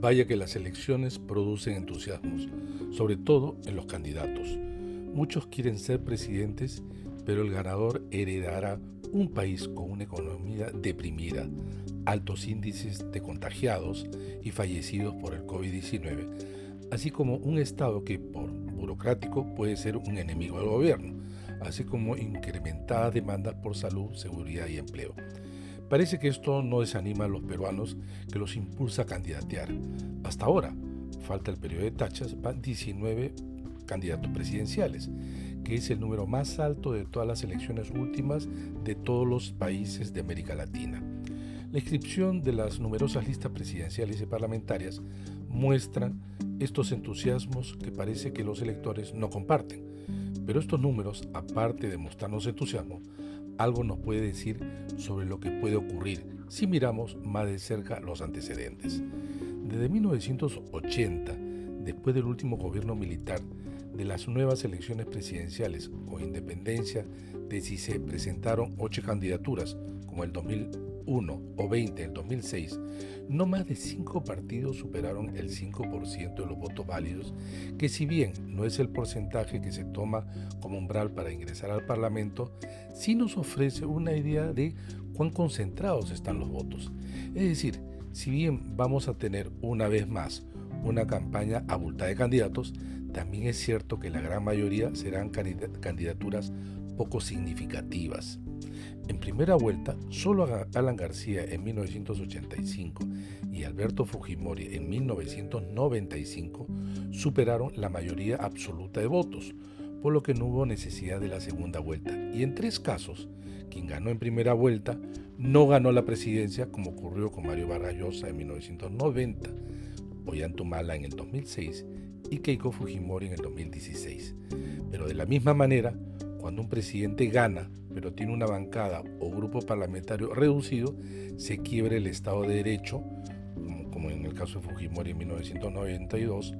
Vaya que las elecciones producen entusiasmos, sobre todo en los candidatos. Muchos quieren ser presidentes, pero el ganador heredará un país con una economía deprimida, altos índices de contagiados y fallecidos por el COVID-19, así como un Estado que por burocrático puede ser un enemigo del gobierno, así como incrementadas demandas por salud, seguridad y empleo. Parece que esto no desanima a los peruanos que los impulsa a candidatear. Hasta ahora, falta el periodo de tachas, van 19 candidatos presidenciales, que es el número más alto de todas las elecciones últimas de todos los países de América Latina. La inscripción de las numerosas listas presidenciales y parlamentarias muestra estos entusiasmos que parece que los electores no comparten. Pero estos números, aparte de mostrarnos entusiasmo, algo nos puede decir sobre lo que puede ocurrir si miramos más de cerca los antecedentes. Desde 1980, después del último gobierno militar, de las nuevas elecciones presidenciales o independencia de si se presentaron ocho candidaturas, como el 2001 o 20 en 2006, no más de cinco partidos superaron el 5% de los votos válidos, que si bien no es el porcentaje que se toma como umbral para ingresar al Parlamento, sí nos ofrece una idea de cuán concentrados están los votos. Es decir, si bien vamos a tener una vez más una campaña abultada de candidatos, también es cierto que la gran mayoría serán candidaturas poco significativas. En primera vuelta, solo Alan García en 1985 y Alberto Fujimori en 1995 superaron la mayoría absoluta de votos, por lo que no hubo necesidad de la segunda vuelta. Y en tres casos, quien ganó en primera vuelta no ganó la presidencia como ocurrió con Mario Vargas Llosa en 1990, Ollanta en el 2006 y Keiko Fujimori en el 2016. Pero de la misma manera, cuando un presidente gana, pero tiene una bancada o grupo parlamentario reducido, se quiebra el Estado de Derecho, como en el caso de Fujimori en 1992,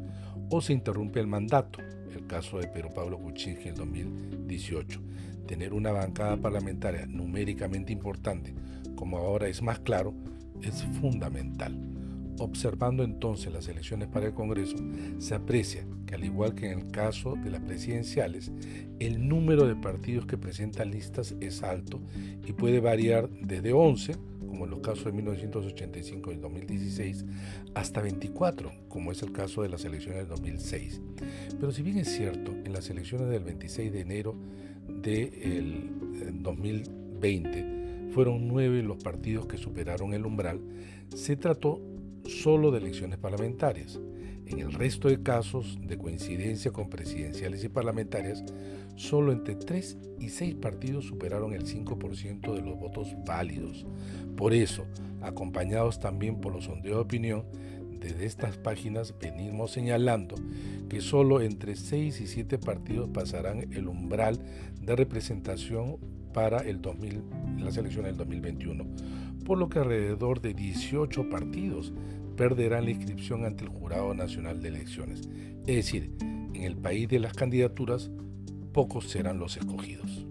o se interrumpe el mandato, el caso de Pedro Pablo Kuczynski en 2018. Tener una bancada parlamentaria numéricamente importante, como ahora es más claro, es fundamental. Observando entonces las elecciones para el Congreso, se aprecia que al igual que en el caso de las presidenciales, el número de partidos que presentan listas es alto y puede variar desde 11, como en los casos de 1985 y 2016, hasta 24, como es el caso de las elecciones del 2006. Pero si bien es cierto, en las elecciones del 26 de enero del 2020 fueron nueve los partidos que superaron el umbral, se trató solo de elecciones parlamentarias. En el resto de casos de coincidencia con presidenciales y parlamentarias, solo entre 3 y 6 partidos superaron el 5% de los votos válidos. Por eso, acompañados también por los sondeos de opinión, desde estas páginas venimos señalando que solo entre 6 y 7 partidos pasarán el umbral de representación para el 2000, las elecciones del 2021, por lo que alrededor de 18 partidos perderán la inscripción ante el Jurado Nacional de Elecciones. Es decir, en el país de las candidaturas, pocos serán los escogidos.